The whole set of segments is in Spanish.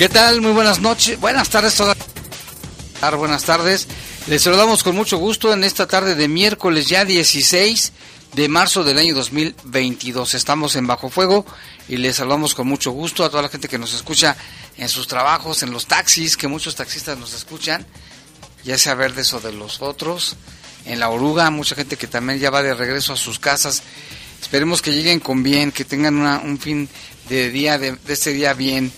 ¿Qué tal? Muy buenas noches, buenas tardes, todas. Buenas tardes. Les saludamos con mucho gusto en esta tarde de miércoles ya 16 de marzo del año 2022. Estamos en Bajo Fuego y les saludamos con mucho gusto a toda la gente que nos escucha en sus trabajos, en los taxis, que muchos taxistas nos escuchan, ya sea verdes o de los otros, en la oruga, mucha gente que también ya va de regreso a sus casas. Esperemos que lleguen con bien, que tengan un fin de día, de este día bien.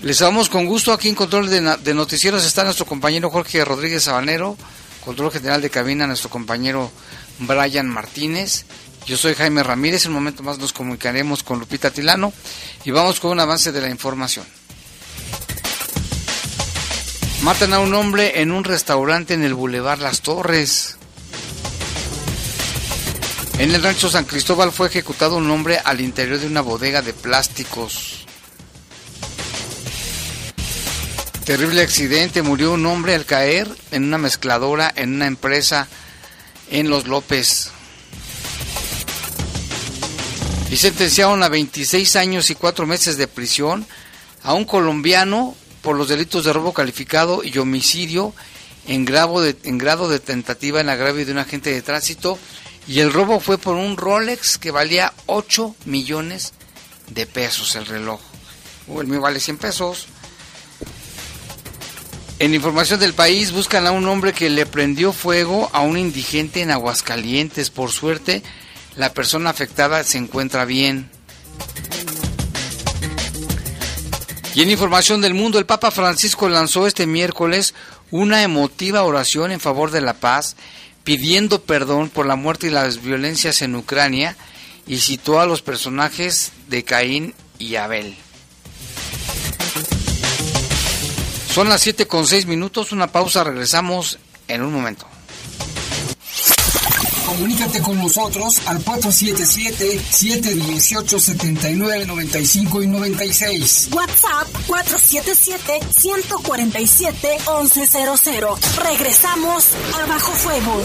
Les damos con gusto aquí en Control de, Noticieros está nuestro compañero Jorge Rodríguez Sabanero, Control General de Cabina, nuestro compañero Brian Martínez. Yo soy Jaime Ramírez, en un momento más nos comunicaremos con Lupita Tilano y vamos con un avance de la información. Matan a un hombre en un restaurante en el Boulevard Las Torres. En el rancho San Cristóbal fue ejecutado un hombre al interior de una bodega de plásticos. Terrible accidente, murió un hombre al caer en una mezcladora en una empresa en Los López. Y sentenciaron a 26 años y 4 meses de prisión a un colombiano por los delitos de robo calificado y homicidio en grado de, en grado de tentativa en agravio de un agente de tránsito. Y el robo fue por un Rolex que valía 8 millones de pesos el reloj. Uh, el mío vale 100 pesos. En información del país, buscan a un hombre que le prendió fuego a un indigente en Aguascalientes. Por suerte, la persona afectada se encuentra bien. Y en información del mundo, el Papa Francisco lanzó este miércoles una emotiva oración en favor de la paz, pidiendo perdón por la muerte y las violencias en Ucrania, y citó a los personajes de Caín y Abel. Son las 7 con 6 minutos, una pausa, regresamos en un momento. Comunícate con nosotros al 477-718-7995 y 96. WhatsApp 477-147-1100. Regresamos a Bajo Fuego.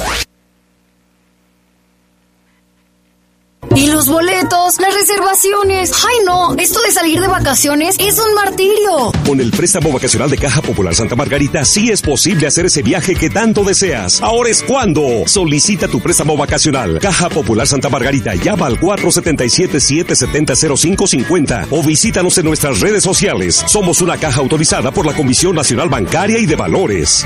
¿Y los boletos? ¿Las reservaciones? ¡Ay no! Esto de salir de vacaciones es un martirio. Con el préstamo vacacional de Caja Popular Santa Margarita sí es posible hacer ese viaje que tanto deseas. Ahora es cuando. Solicita tu préstamo vacacional. Caja Popular Santa Margarita. Llama al 477-770-0550 o visítanos en nuestras redes sociales. Somos una caja autorizada por la Comisión Nacional Bancaria y de Valores.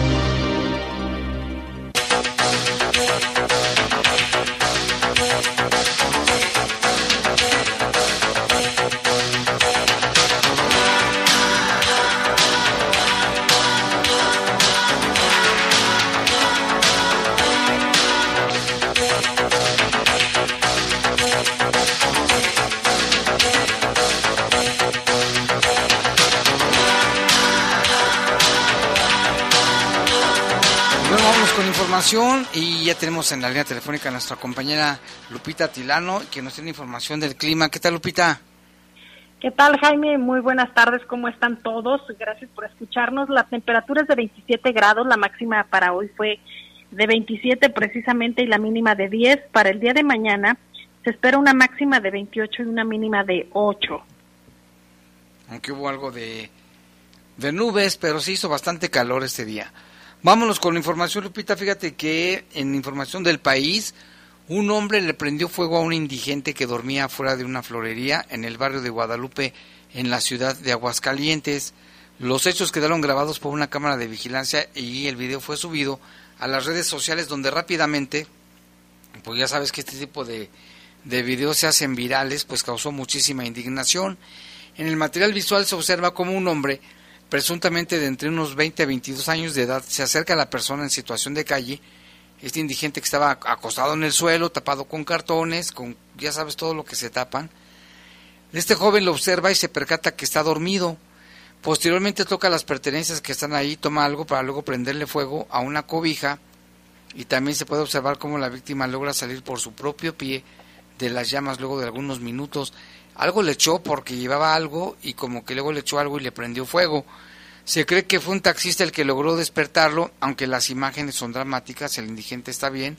Y ya tenemos en la línea telefónica a nuestra compañera Lupita Tilano que nos tiene información del clima. ¿Qué tal Lupita? ¿Qué tal Jaime? Muy buenas tardes, ¿cómo están todos? Gracias por escucharnos. La temperatura es de 27 grados, la máxima para hoy fue de 27 precisamente y la mínima de 10. Para el día de mañana se espera una máxima de 28 y una mínima de 8. Aunque hubo algo de, de nubes, pero sí hizo bastante calor este día. Vámonos con la información, Lupita. Fíjate que en información del país, un hombre le prendió fuego a un indigente que dormía fuera de una florería en el barrio de Guadalupe, en la ciudad de Aguascalientes. Los hechos quedaron grabados por una cámara de vigilancia y el video fue subido a las redes sociales donde rápidamente, pues ya sabes que este tipo de, de videos se hacen virales, pues causó muchísima indignación. En el material visual se observa como un hombre presuntamente de entre unos 20 a 22 años de edad, se acerca a la persona en situación de calle, este indigente que estaba acostado en el suelo, tapado con cartones, con ya sabes todo lo que se tapan. Este joven lo observa y se percata que está dormido. Posteriormente toca las pertenencias que están ahí, toma algo para luego prenderle fuego a una cobija y también se puede observar cómo la víctima logra salir por su propio pie de las llamas luego de algunos minutos. Algo le echó porque llevaba algo y como que luego le echó algo y le prendió fuego. Se cree que fue un taxista el que logró despertarlo, aunque las imágenes son dramáticas, el indigente está bien.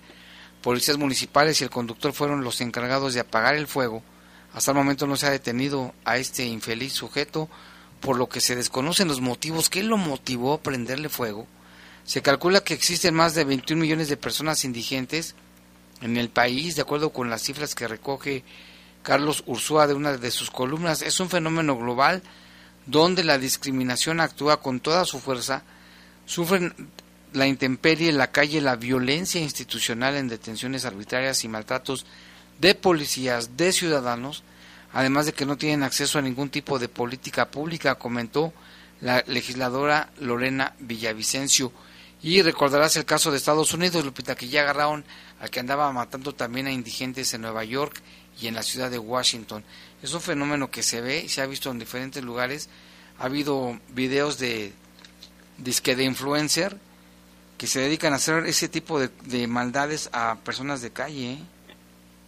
Policías municipales y el conductor fueron los encargados de apagar el fuego. Hasta el momento no se ha detenido a este infeliz sujeto, por lo que se desconocen los motivos. ¿Qué lo motivó a prenderle fuego? Se calcula que existen más de 21 millones de personas indigentes en el país, de acuerdo con las cifras que recoge Carlos Ursúa de una de sus columnas. Es un fenómeno global donde la discriminación actúa con toda su fuerza, sufren la intemperie la calle, la violencia institucional en detenciones arbitrarias y maltratos de policías, de ciudadanos, además de que no tienen acceso a ningún tipo de política pública, comentó la legisladora Lorena Villavicencio. Y recordarás el caso de Estados Unidos, Lupita, que ya agarraron al que andaba matando también a indigentes en Nueva York y en la ciudad de Washington. Es un fenómeno que se ve y se ha visto en diferentes lugares. Ha habido videos de disque de influencer que se dedican a hacer ese tipo de, maldades a personas de calle. ¿eh?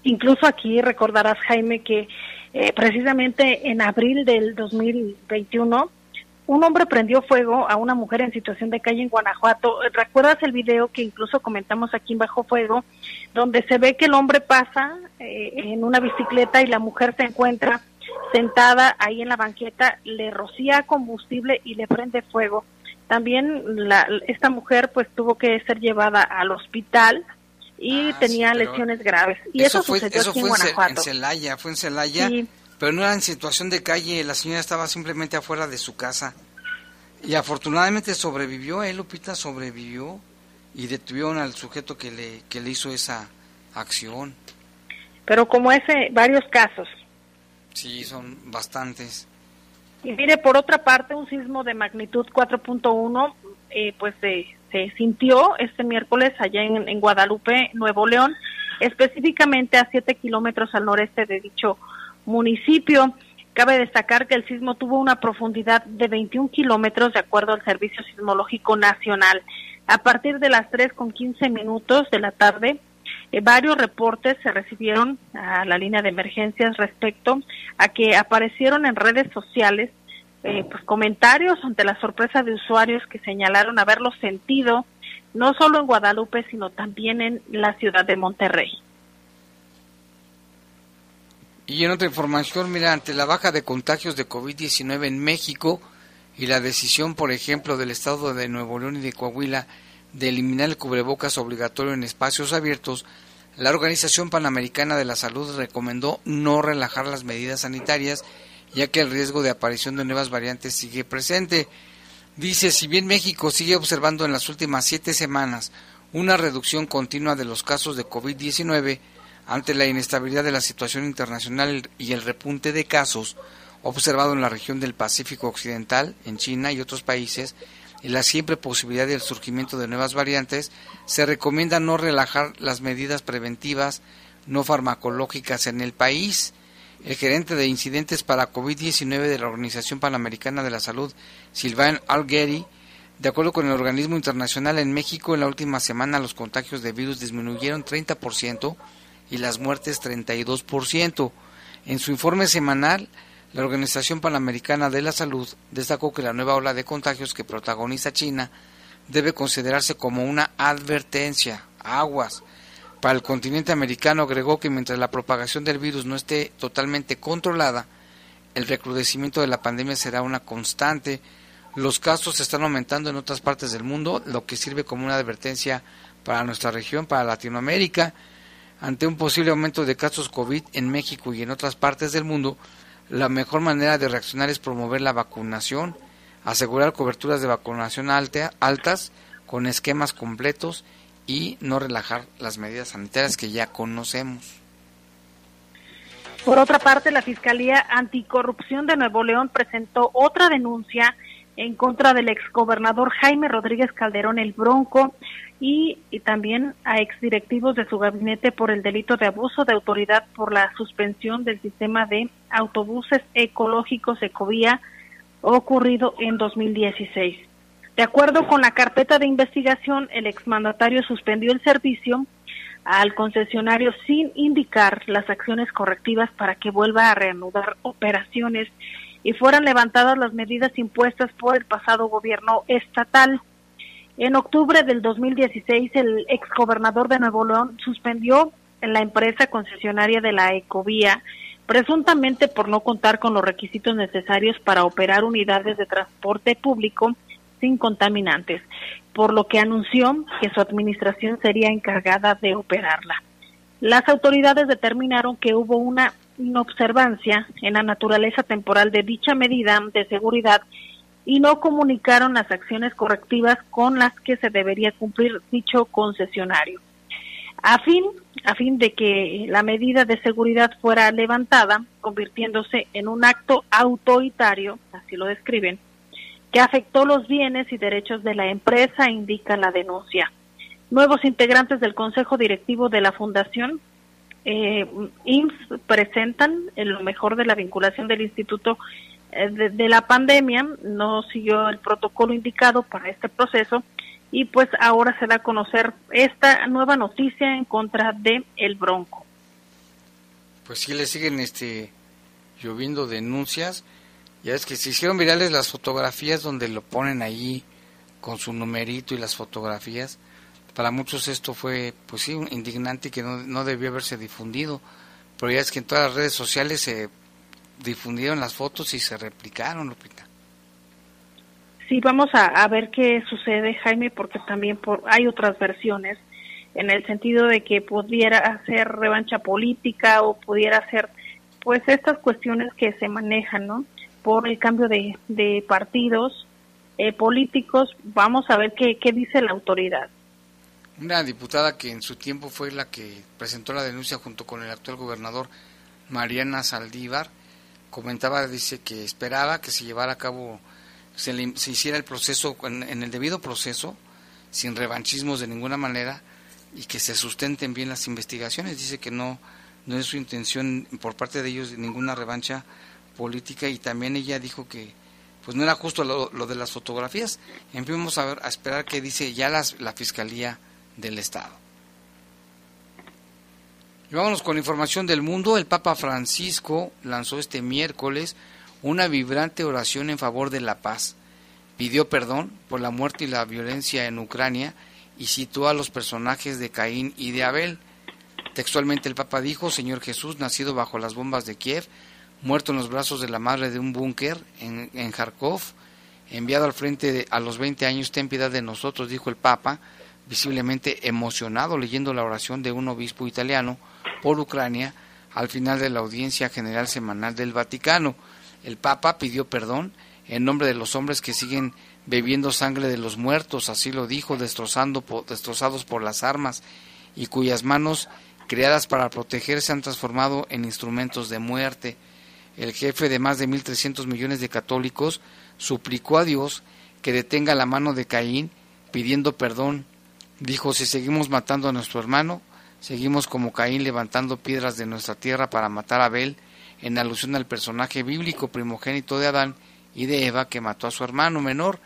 Incluso aquí recordarás, Jaime, que eh, precisamente en abril del 2021 un hombre prendió fuego a una mujer en situación de calle en Guanajuato. ¿Recuerdas el video que incluso comentamos aquí en Bajo Fuego, donde se ve que el hombre pasa eh, en una bicicleta y la mujer se encuentra sentada ahí en la banqueta, le rocía combustible y le prende fuego? También la, esta mujer pues tuvo que ser llevada al hospital y ah, tenía lesiones graves. Y eso, sucedió aquí en Guanajuato. En Celaya, fue en Celaya. Pero no era en situación de calle, la señora estaba simplemente afuera de su casa. Y afortunadamente sobrevivió, ¿eh, Lupita? Sobrevivió y detuvieron al sujeto que le, que le hizo esa acción. Pero como ese, varios casos. Sí, son bastantes. Y mire, por otra parte, un sismo de magnitud 4.1, eh, pues se, se sintió este miércoles allá en, en Guadalupe, Nuevo León, específicamente a 7 kilómetros al noreste de dicho municipio. Cabe destacar que el sismo tuvo una profundidad de 21 kilómetros de acuerdo al Servicio Sismológico Nacional. A partir de las 3 con 15 minutos de la tarde, eh, varios reportes se recibieron a la línea de emergencias respecto a que aparecieron en redes sociales eh, pues, comentarios ante la sorpresa de usuarios que señalaron haberlo sentido no solo en Guadalupe, sino también en la ciudad de Monterrey. Y en otra información, mira, ante la baja de contagios de COVID-19 en México, y la decisión, por ejemplo, del Estado de Nuevo León y de Coahuila de eliminar el cubrebocas obligatorio en espacios abiertos, la Organización Panamericana de la Salud recomendó no relajar las medidas sanitarias, ya que el riesgo de aparición de nuevas variantes sigue presente. Dice, si bien México sigue observando en las últimas siete semanas una reducción continua de los casos de COVID-19, ante la inestabilidad de la situación internacional y el repunte de casos observado en la región del Pacífico Occidental, en China y otros países, y la siempre posibilidad del surgimiento de nuevas variantes, se recomienda no relajar las medidas preventivas no farmacológicas en el país. El gerente de incidentes para COVID-19 de la Organización Panamericana de la Salud, Sylvain Algueri, de acuerdo con el organismo internacional en México, en la última semana los contagios de virus disminuyeron 30% y las muertes 32%. En su informe semanal, la Organización Panamericana de la Salud destacó que la nueva ola de contagios que protagoniza China debe considerarse como una advertencia, aguas. Para el continente americano agregó que mientras la propagación del virus no esté totalmente controlada, el recrudecimiento de la pandemia será una constante. Los casos están aumentando en otras partes del mundo, lo que sirve como una advertencia para nuestra región, para Latinoamérica. Ante un posible aumento de casos COVID en México y en otras partes del mundo, la mejor manera de reaccionar es promover la vacunación, asegurar coberturas de vacunación altas con esquemas completos y no relajar las medidas sanitarias que ya conocemos. Por otra parte, la Fiscalía Anticorrupción de Nuevo León presentó otra denuncia en contra del exgobernador Jaime Rodríguez Calderón el Bronco y, también a exdirectivos de su gabinete por el delito de abuso de autoridad por la suspensión del sistema de autobuses ecológicos Ecovía ocurrido en 2016. De acuerdo con la carpeta de investigación, el exmandatario suspendió el servicio al concesionario sin indicar las acciones correctivas para que vuelva a reanudar operaciones y fueran levantadas las medidas impuestas por el pasado gobierno estatal. En octubre del 2016, el exgobernador de Nuevo León suspendió la empresa concesionaria de la Ecovía, presuntamente por no contar con los requisitos necesarios para operar unidades de transporte público sin contaminantes, por lo que anunció que su administración sería encargada de operarla. Las autoridades determinaron que hubo una inobservancia en la naturaleza temporal de dicha medida de seguridad y no comunicaron las acciones correctivas con las que se debería cumplir dicho concesionario. A fin, a fin de que la medida de seguridad fuera levantada, convirtiéndose en un acto autoritario, así lo describen, que afectó los bienes y derechos de la empresa, indica la denuncia. Nuevos integrantes del Consejo Directivo de la Fundación eh, IMSS presentan en lo mejor de la vinculación del instituto eh, de, la pandemia, no siguió el protocolo indicado para este proceso y pues ahora se da a conocer esta nueva noticia en contra de el Bronco. Pues sí le siguen este lloviendo denuncias. Ya es que se hicieron virales las fotografías donde lo ponen ahí con su numerito y las fotografías para muchos esto fue, pues sí, indignante y que no, no debió haberse difundido. Pero ya es que en todas las redes sociales se difundieron las fotos y se replicaron, Lupita. Sí, vamos a, ver qué sucede, Jaime, porque también por, hay otras versiones en el sentido de que pudiera ser revancha política o pudiera ser, pues, estas cuestiones que se manejan, ¿no? Por el cambio de, de partidos eh, políticos. Vamos a ver qué, qué dice la autoridad. Una diputada que en su tiempo fue la que presentó la denuncia junto con el actual gobernador Mariana Saldívar, comentaba, dice que esperaba que se llevara a cabo, se, hiciera el proceso en, el debido proceso, sin revanchismos de ninguna manera, y que se sustenten bien las investigaciones. Dice que no, no es su intención por parte de ellos ninguna revancha política y también ella dijo que pues no era justo lo, de las fotografías. Vamos a, ver, a esperar qué dice ya las, la Fiscalía del Estado. Vámonos con información del mundo. El Papa Francisco lanzó este miércoles una vibrante oración en favor de la paz. Pidió perdón por la muerte y la violencia en Ucrania y citó a los personajes de Caín y de Abel. Textualmente el Papa dijo, Señor Jesús, nacido bajo las bombas de Kiev, muerto en los brazos de la madre de un búnker en, en Kharkov, enviado al frente a los 20 años, ten piedad de nosotros, dijo el Papa, visiblemente emocionado leyendo la oración de un obispo italiano por Ucrania al final de la audiencia general semanal del Vaticano. El Papa pidió perdón en nombre de los hombres que siguen bebiendo sangre de los muertos, así lo dijo, destrozando, destrozados por las armas y cuyas manos creadas para proteger se han transformado en instrumentos de muerte. El jefe de más de 1.300 millones de católicos suplicó a Dios que detenga la mano de Caín pidiendo perdón. Dijo, si seguimos matando a nuestro hermano, seguimos como Caín levantando piedras de nuestra tierra para matar a Abel, en alusión al personaje bíblico primogénito de Adán y de Eva que mató a su hermano menor.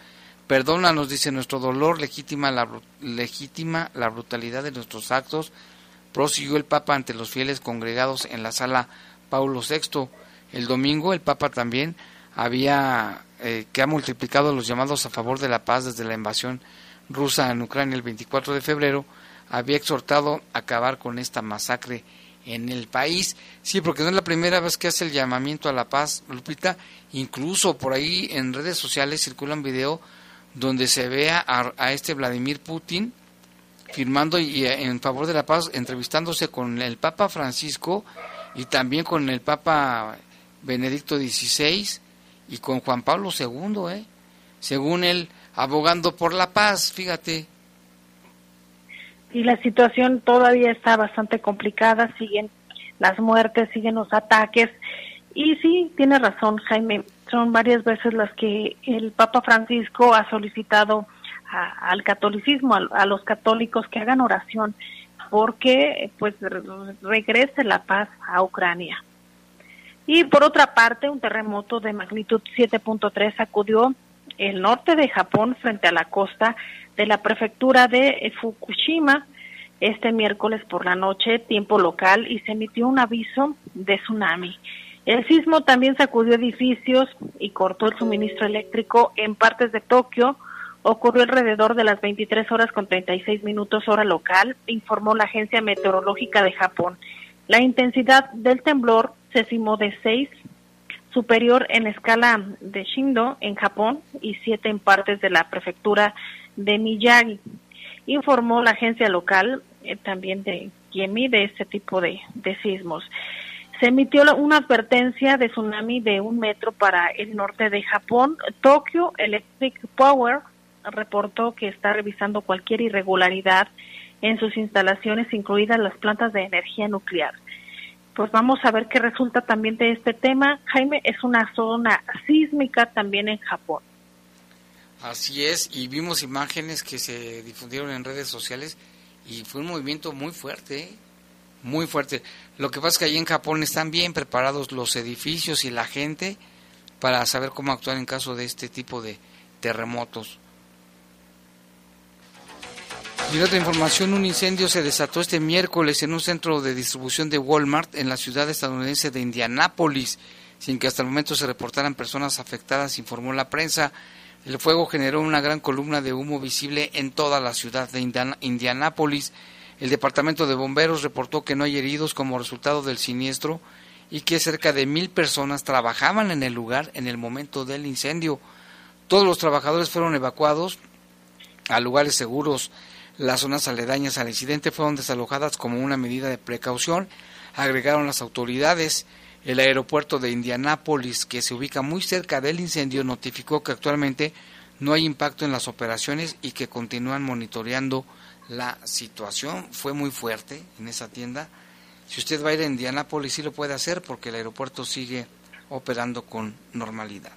Perdónanos, dice nuestro dolor, legítima la, legítima la brutalidad de nuestros actos, prosiguió el Papa ante los fieles congregados en la sala Paulo VI. El domingo el Papa también había eh, que ha multiplicado los llamados a favor de la paz desde la invasión rusa en Ucrania el 24 de febrero, había exhortado a acabar con esta masacre en el país. Sí, porque no es la primera vez que hace el llamamiento a la paz, Lupita. Incluso por ahí en redes sociales circula un video donde se ve a, este Vladimir Putin firmando y eh, en favor de la paz, entrevistándose con el Papa Francisco y también con el Papa Benedicto XVI y con Juan Pablo II, ¿eh? según él, abogando por la paz, fíjate. Y la situación todavía está bastante complicada, siguen las muertes, siguen los ataques. Y sí, tiene razón Jaime, son varias veces las que el Papa Francisco ha solicitado al catolicismo, a, los católicos que hagan oración porque pues regrese la paz a Ucrania. Y por otra parte, un terremoto de magnitud 7.3 sacudió el norte de Japón frente a la costa de la prefectura de Fukushima este miércoles por la noche, tiempo local, y se emitió un aviso de tsunami. El sismo también sacudió edificios y cortó el suministro eléctrico en partes de Tokio. Ocurrió alrededor de las 23 horas con 36 minutos hora local, informó la Agencia Meteorológica de Japón. La intensidad del temblor se estimó de 6, superior en escala de Shindo en Japón y 7 en partes de la prefectura de Miyagi. Informó la agencia local eh, también de Kiemi de este tipo de, de sismos. Se emitió una advertencia de tsunami de un metro para el norte de Japón. Tokyo Electric Power reportó que está revisando cualquier irregularidad en sus instalaciones, incluidas las plantas de energía nuclear pues vamos a ver qué resulta también de este tema. Jaime, es una zona sísmica también en Japón. Así es, y vimos imágenes que se difundieron en redes sociales y fue un movimiento muy fuerte, ¿eh? muy fuerte. Lo que pasa es que allí en Japón están bien preparados los edificios y la gente para saber cómo actuar en caso de este tipo de terremotos. Y otra información, un incendio se desató este miércoles en un centro de distribución de Walmart en la ciudad estadounidense de Indianápolis, sin que hasta el momento se reportaran personas afectadas, informó la prensa. El fuego generó una gran columna de humo visible en toda la ciudad de Indianápolis. El departamento de bomberos reportó que no hay heridos como resultado del siniestro y que cerca de mil personas trabajaban en el lugar en el momento del incendio. Todos los trabajadores fueron evacuados a lugares seguros. Las zonas aledañas al incidente fueron desalojadas como una medida de precaución, agregaron las autoridades. El aeropuerto de Indianápolis, que se ubica muy cerca del incendio, notificó que actualmente no hay impacto en las operaciones y que continúan monitoreando la situación. Fue muy fuerte en esa tienda. Si usted va a ir a Indianápolis, sí lo puede hacer porque el aeropuerto sigue operando con normalidad.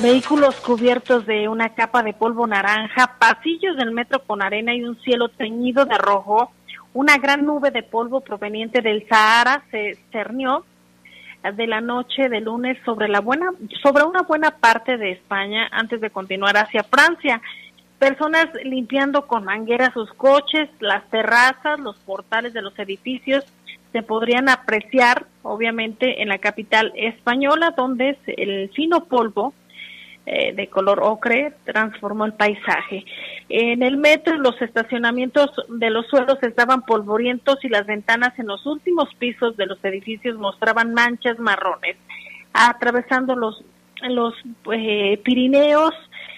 Vehículos cubiertos de una capa de polvo naranja, pasillos del metro con arena y un cielo teñido de rojo. Una gran nube de polvo proveniente del Sahara se cernió de la noche de lunes sobre la buena sobre una buena parte de España antes de continuar hacia Francia. Personas limpiando con manguera sus coches, las terrazas, los portales de los edificios se podrían apreciar, obviamente, en la capital española, donde el fino polvo eh, de color ocre transformó el paisaje. En el metro los estacionamientos de los suelos estaban polvorientos y las ventanas en los últimos pisos de los edificios mostraban manchas marrones. Atravesando los los eh, Pirineos.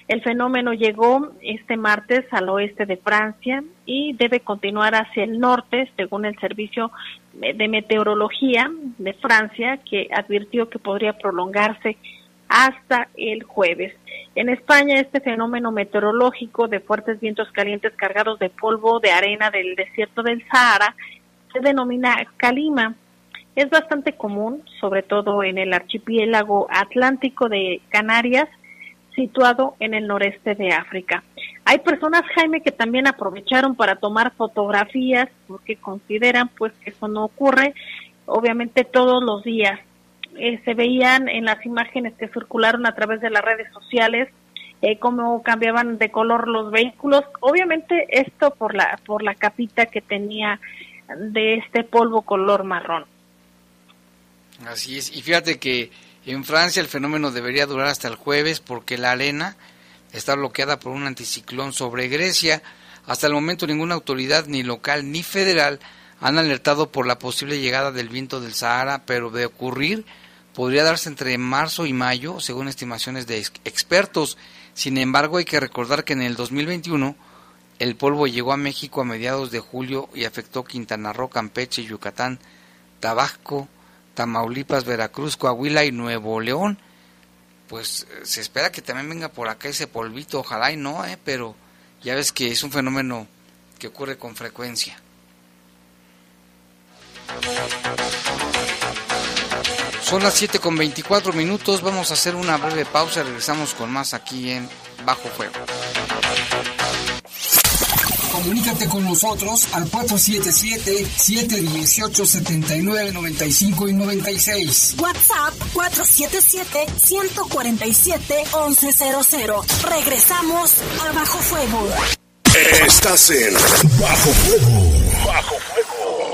El fenómeno llegó este martes al oeste de Francia y debe continuar hacia el norte, según el Servicio de Meteorología de Francia, que advirtió que podría prolongarse hasta el jueves. En España, este fenómeno meteorológico de fuertes vientos calientes cargados de polvo de arena del desierto del Sahara se denomina calima es bastante común, sobre todo en el archipiélago atlántico de Canarias, situado en el noreste de África. Hay personas, Jaime, que también aprovecharon para tomar fotografías porque consideran pues que eso no ocurre, obviamente todos los días. Eh, se veían en las imágenes que circularon a través de las redes sociales eh, cómo cambiaban de color los vehículos. Obviamente esto por la por la capita que tenía de este polvo color marrón. Así es, y fíjate que en Francia el fenómeno debería durar hasta el jueves porque la arena está bloqueada por un anticiclón sobre Grecia. Hasta el momento ninguna autoridad, ni local ni federal, han alertado por la posible llegada del viento del Sahara, pero de ocurrir podría darse entre marzo y mayo, según estimaciones de expertos. Sin embargo, hay que recordar que en el 2021 el polvo llegó a México a mediados de julio y afectó Quintana Roo, Campeche, Yucatán, Tabasco, Tamaulipas, Veracruz, Coahuila y Nuevo León. Pues eh, se espera que también venga por acá ese polvito, ojalá y no, ¿eh? pero ya ves que es un fenómeno que ocurre con frecuencia. Son las 7 con 24 minutos, vamos a hacer una breve pausa, regresamos con más aquí en Bajo Fuego. Comunícate con nosotros al 477-718-7995 y 96. WhatsApp 477-147-1100. Regresamos a Bajo Fuego. Estás en Bajo Fuego. Bajo Fuego.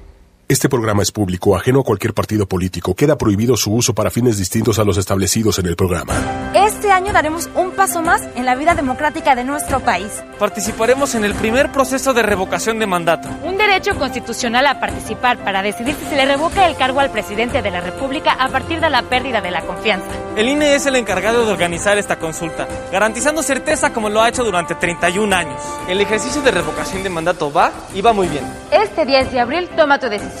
Este programa es público, ajeno a cualquier partido político. Queda prohibido su uso para fines distintos a los establecidos en el programa. Este año daremos un paso más en la vida democrática de nuestro país. Participaremos en el primer proceso de revocación de mandato. Un derecho constitucional a participar para decidir si se le revoca el cargo al presidente de la República a partir de la pérdida de la confianza. El INE es el encargado de organizar esta consulta, garantizando certeza como lo ha hecho durante 31 años. El ejercicio de revocación de mandato va y va muy bien. Este 10 de abril toma tu decisión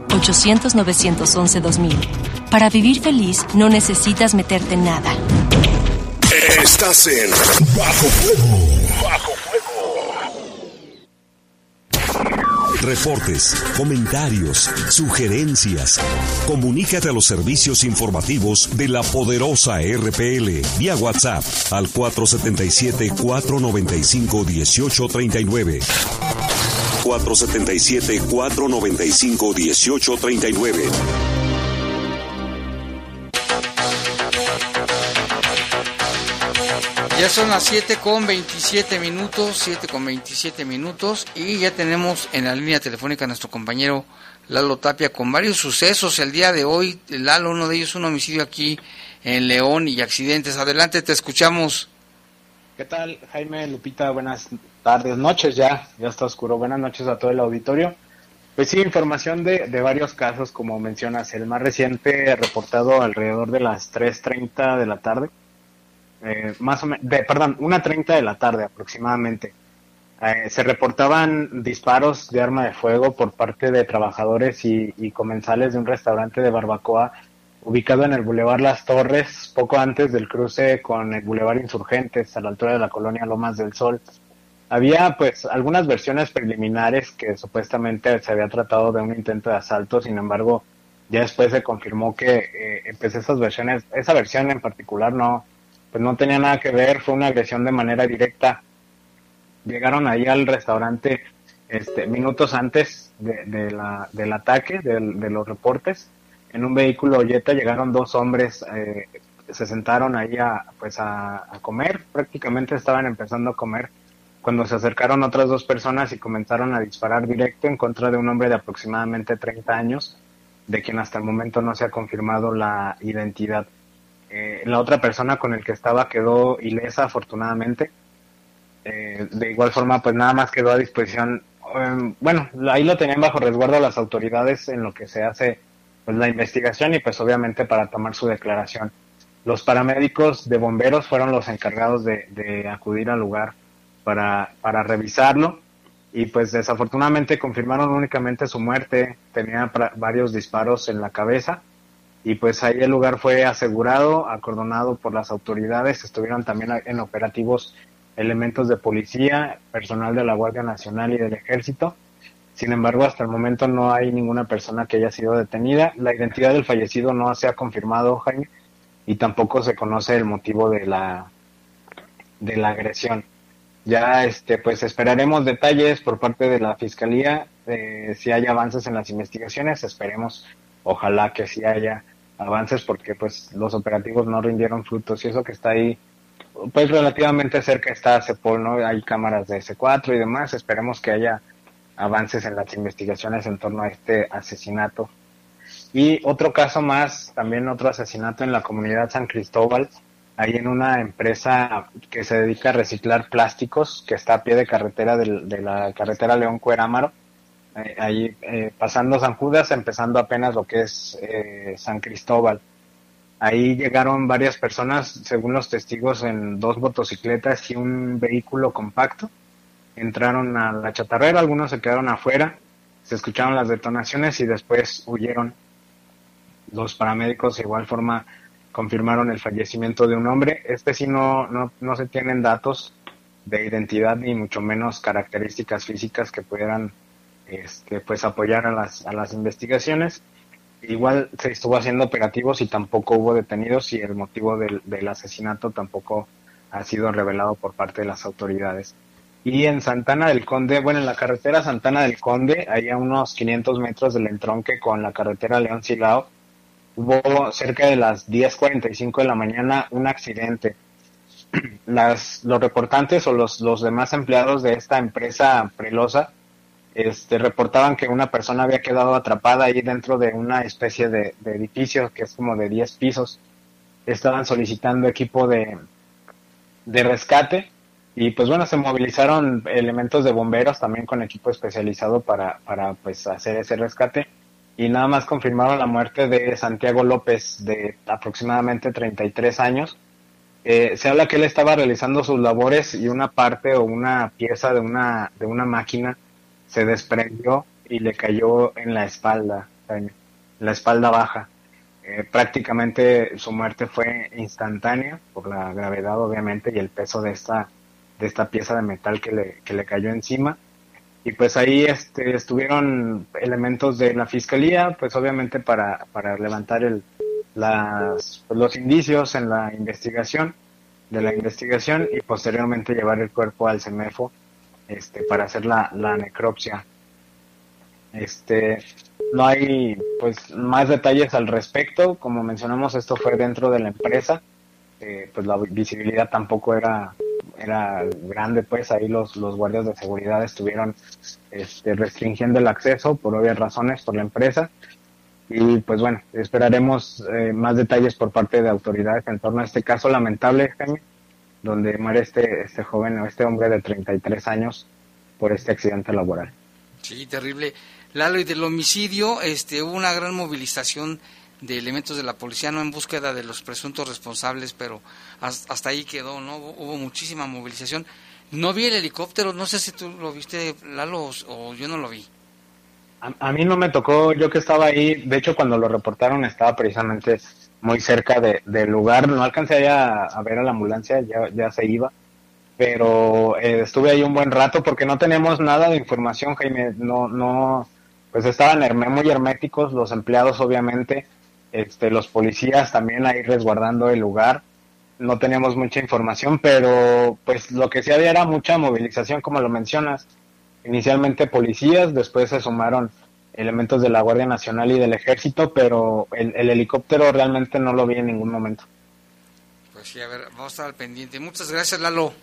800-911-2000. Para vivir feliz, no necesitas meterte en nada. Estás en Bajo Fuego. Bajo Fuego. Reportes, comentarios, sugerencias. Comunícate a los servicios informativos de la poderosa RPL vía WhatsApp al 477 495 1839. 477-495-1839. Ya son las 7 con 27 minutos, 7 con 27 minutos y ya tenemos en la línea telefónica a nuestro compañero Lalo Tapia con varios sucesos el día de hoy. Lalo, uno de ellos un homicidio aquí en León y accidentes. Adelante, te escuchamos. ¿Qué tal, Jaime, Lupita? Buenas tardes, noches ya, ya está oscuro. Buenas noches a todo el auditorio. Pues sí, información de, de varios casos, como mencionas, el más reciente reportado alrededor de las 3.30 de la tarde, eh, más o menos, perdón, 1.30 de la tarde aproximadamente. Eh, se reportaban disparos de arma de fuego por parte de trabajadores y, y comensales de un restaurante de barbacoa ubicado en el Boulevard Las Torres, poco antes del cruce con el Boulevard Insurgentes, a la altura de la colonia Lomas del Sol. Había pues algunas versiones preliminares que supuestamente se había tratado de un intento de asalto, sin embargo, ya después se confirmó que eh, pues esas versiones, esa versión en particular no, pues no tenía nada que ver, fue una agresión de manera directa. Llegaron ahí al restaurante este, minutos antes de, la, del ataque, de, los reportes, en un vehículo Jetta llegaron dos hombres, eh, se sentaron ahí a, pues a, comer, prácticamente estaban empezando a comer cuando se acercaron otras dos personas y comenzaron a disparar directo en contra de un hombre de aproximadamente 30 años, de quien hasta el momento no se ha confirmado la identidad. Eh, la otra persona con el que estaba quedó ilesa, afortunadamente. Eh, de igual forma, pues nada más quedó a disposición. Em, bueno, ahí lo tenían bajo resguardo las autoridades en lo que se hace pues, la investigación y pues obviamente para tomar su declaración. Los paramédicos de bomberos fueron los encargados de, acudir al lugar para, para revisarlo y pues desafortunadamente confirmaron únicamente su muerte, tenía varios disparos en la cabeza y pues ahí el lugar fue asegurado, acordonado por las autoridades, estuvieron también en operativos elementos de policía, personal de la Guardia Nacional y del Ejército. Sin embargo, hasta el momento no hay ninguna persona que haya sido detenida. La identidad del fallecido no se ha confirmado, Jaime, y tampoco se conoce el motivo de la de la agresión. Ya este pues esperaremos detalles por parte de la fiscalía eh, si hay avances en las investigaciones, esperemos ojalá que sí haya avances porque pues los operativos no rindieron frutos y eso que está ahí pues relativamente cerca está CEPOL, ¿no? Hay cámaras de S4 y demás, esperemos que haya avances en las investigaciones en torno a este asesinato. Y otro caso más, también otro asesinato en la comunidad San Cristóbal, ahí en una empresa que se dedica a reciclar plásticos, que está a pie de carretera de, la carretera León Cuerámaro, eh, ahí eh, pasando San Judas, empezando apenas lo que es eh, San Cristóbal. Ahí llegaron varias personas, según los testigos, en dos motocicletas y un vehículo compacto. Entraron a la chatarrera, algunos se quedaron afuera, se escucharon las detonaciones y después huyeron. Los paramédicos de igual forma confirmaron el fallecimiento de un hombre. Este sí no, no, no se tienen datos de identidad ni mucho menos características físicas que pudieran este, pues apoyar a las, a las investigaciones. Igual se estuvo haciendo operativos y tampoco hubo detenidos y el motivo del, del asesinato tampoco ha sido revelado por parte de las autoridades. Y en Santana del Conde, bueno, en la carretera Santana del Conde, ahí a unos 500 metros del entronque con la carretera León Silao, hubo cerca de las 10.45 de la mañana un accidente. Las, los reportantes o los, los demás empleados de esta empresa prelosa este, reportaban que una persona había quedado atrapada ahí dentro de una especie de, edificio que es como de 10 pisos. Estaban solicitando equipo de, de rescate y pues bueno, se movilizaron elementos de bomberos también con equipo especializado para, para pues hacer ese rescate y nada más confirmaron la muerte de Santiago López de aproximadamente 33 años. Eh, se habla que él estaba realizando sus labores y una parte o una pieza de una, de una máquina se desprendió y le cayó en la espalda, la espalda baja. Eh, prácticamente su muerte fue instantánea por la gravedad obviamente y el peso de esta de esta pieza de metal que le, que le cayó encima y pues ahí este, estuvieron elementos de la fiscalía pues obviamente para, para levantar el, las, pues, los indicios en la investigación de la investigación y posteriormente llevar el cuerpo al CEMEFO este, para hacer la, necropsia. Este, no hay pues más detalles al respecto, como mencionamos esto fue dentro de la empresa, eh, pues la visibilidad tampoco era era grande, pues ahí los, los guardias de seguridad estuvieron este, restringiendo el acceso por obvias razones por la empresa. Y pues bueno, esperaremos eh, más detalles por parte de autoridades en torno a este caso lamentable, Jaime, donde muere este, este joven o este hombre de 33 años por este accidente laboral. Sí, terrible. Lalo, y del homicidio, este, hubo una gran movilización de elementos de la policía, no en búsqueda de los presuntos responsables, pero hasta ahí quedó, ¿no? Hubo muchísima movilización. No vi el helicóptero, no sé si tú lo viste, Lalo, o yo no lo vi. A, mí no me tocó, yo que estaba ahí, de hecho cuando lo reportaron estaba precisamente muy cerca de, del lugar, no alcancé a, a ver a la ambulancia, ya, ya se iba, pero eh, estuve ahí un buen rato porque no tenemos nada de información, Jaime, no, no, pues estaban muy herméticos los empleados, obviamente, este, los policías también ahí resguardando el lugar, no teníamos mucha información, pero pues lo que sí había era mucha movilización, como lo mencionas, inicialmente policías, después se sumaron elementos de la Guardia Nacional y del Ejército, pero el, el helicóptero realmente no lo vi en ningún momento. Pues sí, a ver, vamos a estar al pendiente. Muchas gracias, Lalo.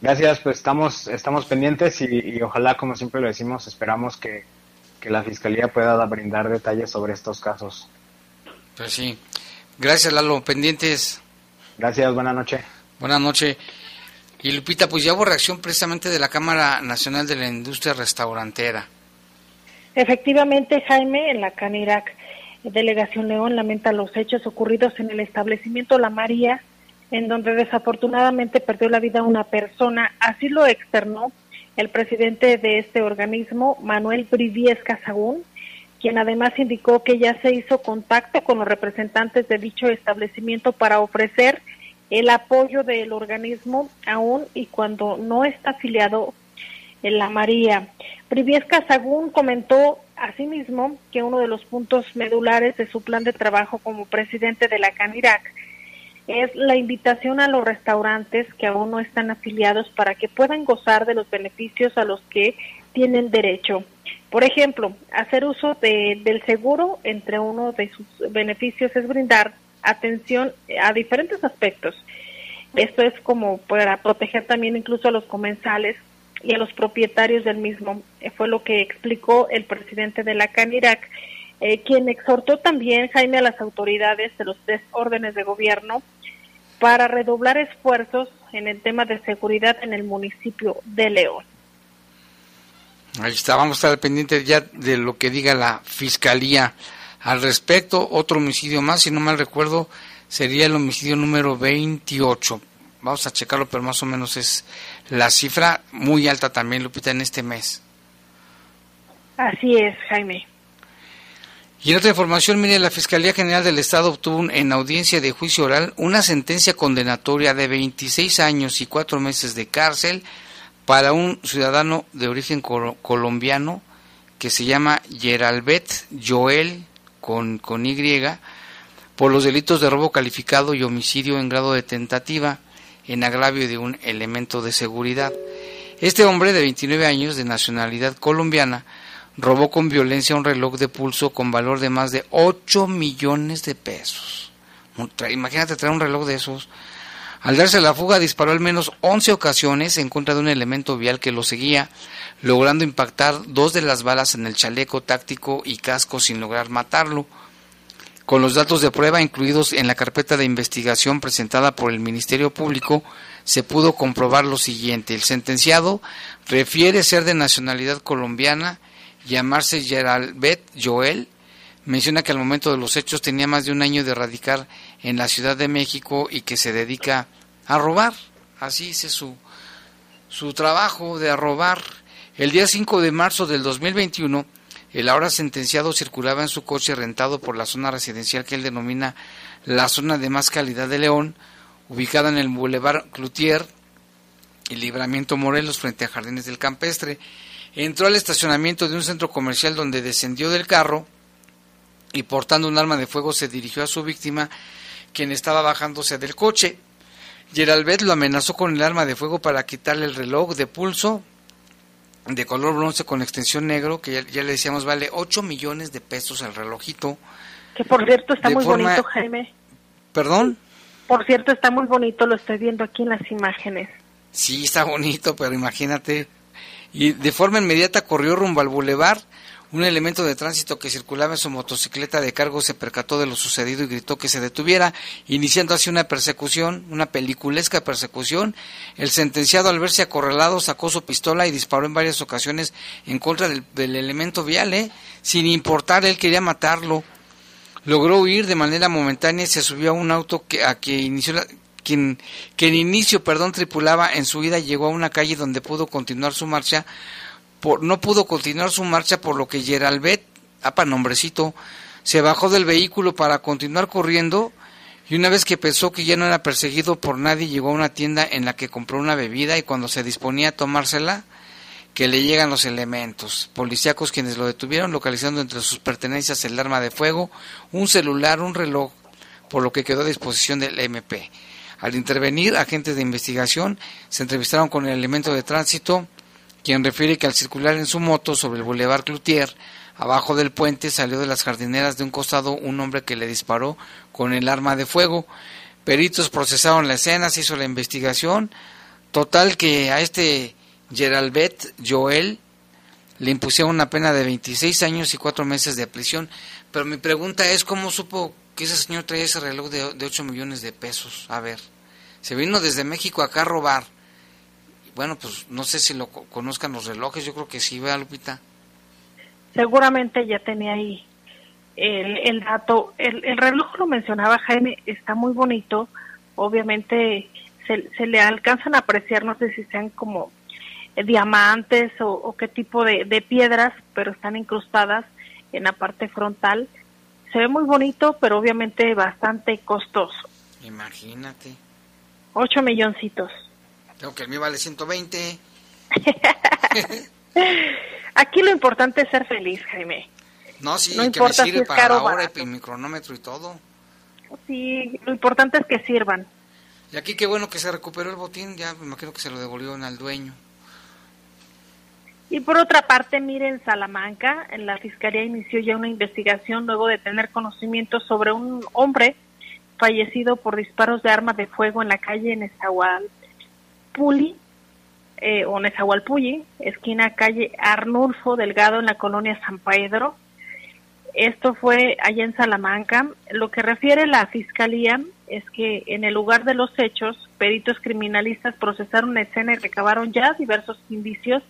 Gracias, pues estamos, estamos pendientes y, ojalá, como siempre lo decimos, esperamos que, la Fiscalía pueda brindar detalles sobre estos casos. Pues sí. Gracias, Lalo. Pendientes. Gracias, buena noche. Buenas noches. Y Lupita, pues ya hubo reacción precisamente de la Cámara Nacional de la Industria Restaurantera. Efectivamente, Jaime, en la Canirac, Delegación León lamenta los hechos ocurridos en el establecimiento La María en donde desafortunadamente perdió la vida una persona. Así lo externó el presidente de este organismo, Manuel Brivies Casagún, quien además indicó que ya se hizo contacto con los representantes de dicho establecimiento para ofrecer el apoyo del organismo aún y cuando no está afiliado en la María. Brivies Casagún comentó asimismo que uno de los puntos medulares de su plan de trabajo como presidente de la CANIRAC es la invitación a los restaurantes que aún no están afiliados para que puedan gozar de los beneficios a los que tienen derecho. Por ejemplo, hacer uso del seguro, entre uno de sus beneficios es brindar atención a diferentes aspectos. Esto es como para proteger también incluso a los comensales y a los propietarios del mismo. Eh, fue lo que explicó el presidente de la CANIRAC, eh, quien exhortó también, Jaime, a las autoridades de los tres órdenes de gobierno para redoblar esfuerzos en el tema de seguridad en el municipio de León. Ahí está, vamos a estar pendientes ya de lo que diga la fiscalía al respecto. Otro homicidio más, si no mal recuerdo, sería el homicidio número 28. Vamos a checarlo, pero más o menos es la cifra muy alta también, Lupita, en este mes. Así es, Jaime. Y en otra información, mire, la Fiscalía General del Estado obtuvo en audiencia de juicio oral una sentencia condenatoria de 26 años y 4 meses de cárcel para un ciudadano de origen colombiano que se llama Geralbet Joel con, con Y por los delitos de robo calificado y homicidio en grado de tentativa en agravio de un elemento de seguridad. Este hombre de 29 años de nacionalidad colombiana robó con violencia un reloj de pulso con valor de más de 8 millones de pesos. Imagínate traer un reloj de esos. Al darse la fuga disparó al menos 11 ocasiones en contra de un elemento vial que lo seguía, logrando impactar dos de las balas en el chaleco táctico y casco sin lograr matarlo. Con los datos de prueba incluidos en la carpeta de investigación presentada por el Ministerio Público, se pudo comprobar lo siguiente. El sentenciado refiere ser de nacionalidad colombiana llamarse Geralbet Joel, menciona que al momento de los hechos tenía más de un año de radicar en la Ciudad de México y que se dedica a robar. Así dice su, su trabajo de robar. El día 5 de marzo del 2021, el ahora sentenciado circulaba en su coche rentado por la zona residencial que él denomina la zona de más calidad de León, ubicada en el Boulevard Cloutier y Libramiento Morelos frente a Jardines del Campestre entró al estacionamiento de un centro comercial donde descendió del carro y portando un arma de fuego se dirigió a su víctima, quien estaba bajándose del coche. Geralbet lo amenazó con el arma de fuego para quitarle el reloj de pulso de color bronce con extensión negro, que ya, le decíamos vale 8 millones de pesos el relojito. Que por cierto está muy bonito, Jaime. ¿Perdón? Por cierto está muy bonito, lo estoy viendo aquí en las imágenes. Sí, está bonito, pero imagínate, y de forma inmediata corrió rumbo al bulevar. Un elemento de tránsito que circulaba en su motocicleta de cargo se percató de lo sucedido y gritó que se detuviera, iniciando así una persecución, una peliculesca persecución. El sentenciado al verse acorralado sacó su pistola y disparó en varias ocasiones en contra del, elemento vial, ¿eh? sin importar, él quería matarlo. Logró huir de manera momentánea y se subió a un auto que, a que inició la, quien, en inicio, perdón, tripulaba en su ida, llegó a una calle donde pudo continuar su marcha, por, no pudo continuar su marcha por lo que Geralbet, apa nombrecito, se bajó del vehículo para continuar corriendo Y una vez que pensó que ya no era perseguido por nadie, llegó a una tienda en la que compró una bebida y cuando se disponía a tomársela, que le llegan los elementos policíacos quienes lo detuvieron, localizando entre sus pertenencias el arma de fuego, un celular, un reloj, por lo que quedó a disposición del MP. Al intervenir, agentes de investigación se entrevistaron con el elemento de tránsito, quien refiere que al circular en su moto sobre el Boulevard Cloutier, abajo del puente, salió de las jardineras de un costado un hombre que le disparó con el arma de fuego. Peritos procesaron la escena, se hizo la investigación. Total que a este Geralbet Joel le impusieron una pena de 26 años y 4 meses de prisión. Pero mi pregunta es, ¿cómo supo que ese señor traía ese reloj de, de 8 millones de pesos? A ver, se vino desde México acá a robar. Bueno, pues no sé si lo conozcan los relojes, yo creo que sí, vea Lupita. Seguramente ya tenía ahí el, el dato. El, el reloj lo mencionaba Jaime, está muy bonito. Obviamente se, se le alcanzan a apreciar, no sé si sean como diamantes o, o qué tipo de, de, piedras, pero están incrustadas en la parte frontal. Se ve muy bonito, pero obviamente bastante costoso. Imagínate. Ocho milloncitos. Tengo que el mío vale 120. Aquí lo importante es ser feliz, Jaime. No, sí, no que importa me sirve si para caro la hora y mi cronómetro y todo. Sí, lo importante es que sirvan. Y aquí qué bueno que se recuperó el botín, ya me imagino que se lo devolvieron al dueño. Y por otra parte, mire, en Salamanca, la Fiscalía inició ya una investigación luego de tener conocimiento sobre un hombre fallecido por disparos de armas de fuego en la calle Eh, o Nezahualpulli, esquina calle Arnulfo Delgado en la colonia San Pedro. Esto fue allá en Salamanca. Lo que refiere la Fiscalía es que en el lugar de los hechos, peritos criminalistas procesaron la escena y recabaron ya diversos indicios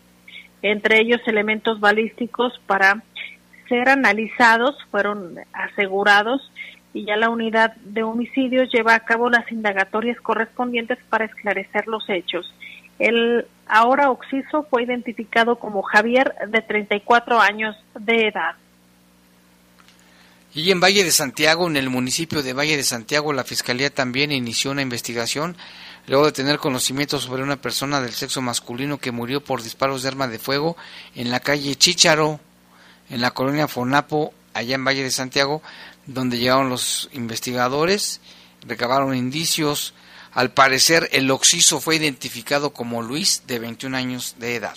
entre ellos elementos balísticos para ser analizados, fueron asegurados y ya la unidad de homicidios lleva a cabo las indagatorias correspondientes para esclarecer los hechos. El ahora occiso fue identificado como Javier de 34 años de edad. Y en Valle de Santiago, en el municipio de Valle de Santiago, la Fiscalía también inició una investigación luego de tener conocimiento sobre una persona del sexo masculino que murió por disparos de arma de fuego en la calle Chícharo, en la colonia Fonapo, allá en Valle de Santiago, donde llegaron los investigadores, recabaron indicios. Al parecer, el occiso fue identificado como Luis, de 21 años de edad.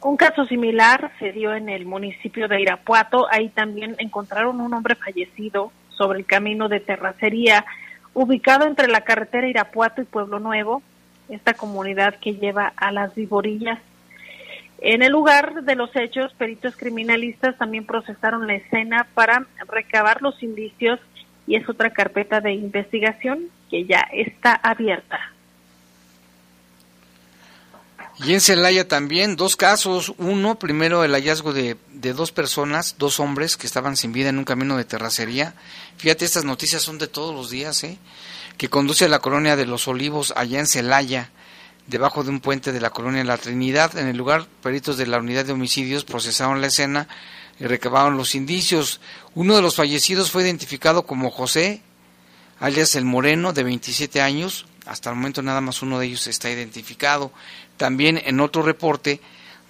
Un caso similar se dio en el municipio de Irapuato. Ahí también encontraron un hombre fallecido sobre el camino de terracería ubicado entre la carretera Irapuato y Pueblo Nuevo, esta comunidad que lleva a las viborillas. En el lugar de los hechos, peritos criminalistas también procesaron la escena para recabar los indicios y es otra carpeta de investigación que ya está abierta. Y en Celaya también dos casos. Uno, primero el hallazgo de, de, dos personas, dos hombres que estaban sin vida en un camino de terracería. Fíjate, estas noticias son de todos los días, ¿eh? Que conduce a la colonia de los Olivos, allá en Celaya, debajo de un puente de la colonia La Trinidad. En el lugar, peritos de la unidad de homicidios procesaron la escena y recabaron los indicios. Uno de los fallecidos fue identificado como José, alias el Moreno, de 27 años. Hasta el momento nada más uno de ellos está identificado. También en otro reporte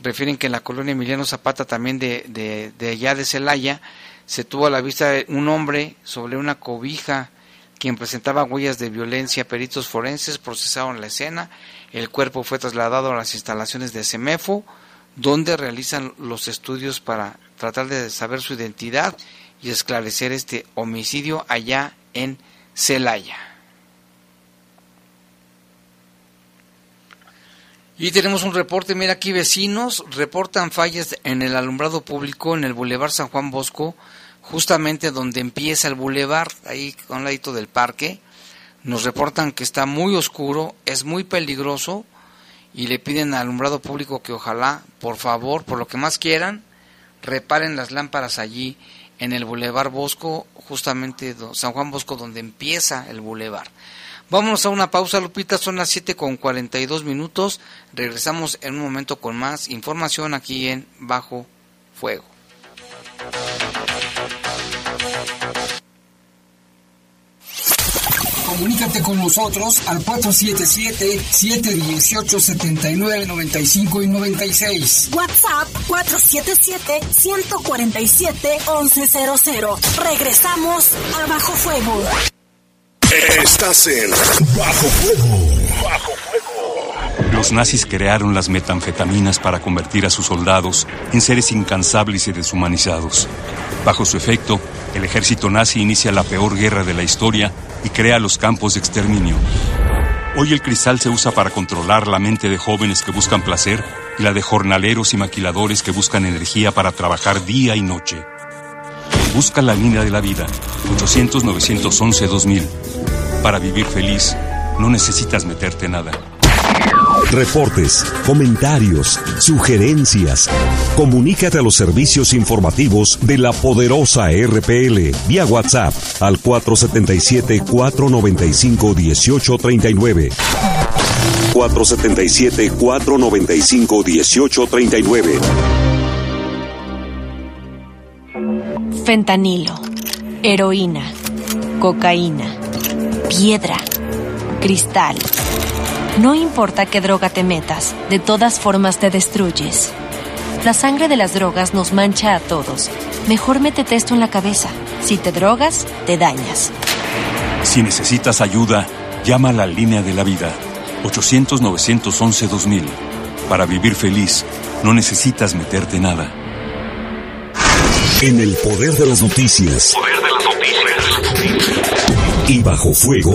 refieren que en la colonia Emiliano Zapata, también de, de, de allá de Celaya, se tuvo a la vista un hombre sobre una cobija quien presentaba huellas de violencia. Peritos forenses procesaron la escena. El cuerpo fue trasladado a las instalaciones de CEMEFO, donde realizan los estudios para tratar de saber su identidad y esclarecer este homicidio allá en Celaya. Y tenemos un reporte, mira aquí vecinos reportan fallas en el alumbrado público en el Boulevard San Juan Bosco, justamente donde empieza el bulevar, ahí a un ladito del parque. Nos reportan que está muy oscuro, es muy peligroso y le piden al alumbrado público que ojalá, por favor, por lo que más quieran, reparen las lámparas allí en el Boulevard Bosco, justamente San Juan Bosco, donde empieza el bulevar. Vámonos a una pausa, Lupita, son las 7 con 42 minutos. Regresamos en un momento con más información aquí en Bajo Fuego. Comunícate con nosotros al 477-718-7995 y 96. WhatsApp 477-147-1100. Regresamos a Bajo Fuego. Estás en Bajo Fuego. Bajo Los nazis crearon las metanfetaminas para convertir a sus soldados en seres incansables y deshumanizados. Bajo su efecto, el ejército nazi inicia la peor guerra de la historia y crea los campos de exterminio. Hoy el cristal se usa para controlar la mente de jóvenes que buscan placer y la de jornaleros y maquiladores que buscan energía para trabajar día y noche. Busca la línea de la vida, 800-911-2000. Para vivir feliz, no necesitas meterte nada. Reportes, comentarios, sugerencias. Comunícate a los servicios informativos de la poderosa RPL vía WhatsApp al 477-495-1839. 477-495-1839. Fentanilo, heroína, cocaína, piedra, cristal. No importa qué droga te metas, de todas formas te destruyes. La sangre de las drogas nos mancha a todos. Mejor métete esto en la cabeza. Si te drogas, te dañas. Si necesitas ayuda, llama a la línea de la vida, 800-911-2000. Para vivir feliz, no necesitas meterte nada. En el poder de las noticias. Poder de las noticias. Y bajo fuego.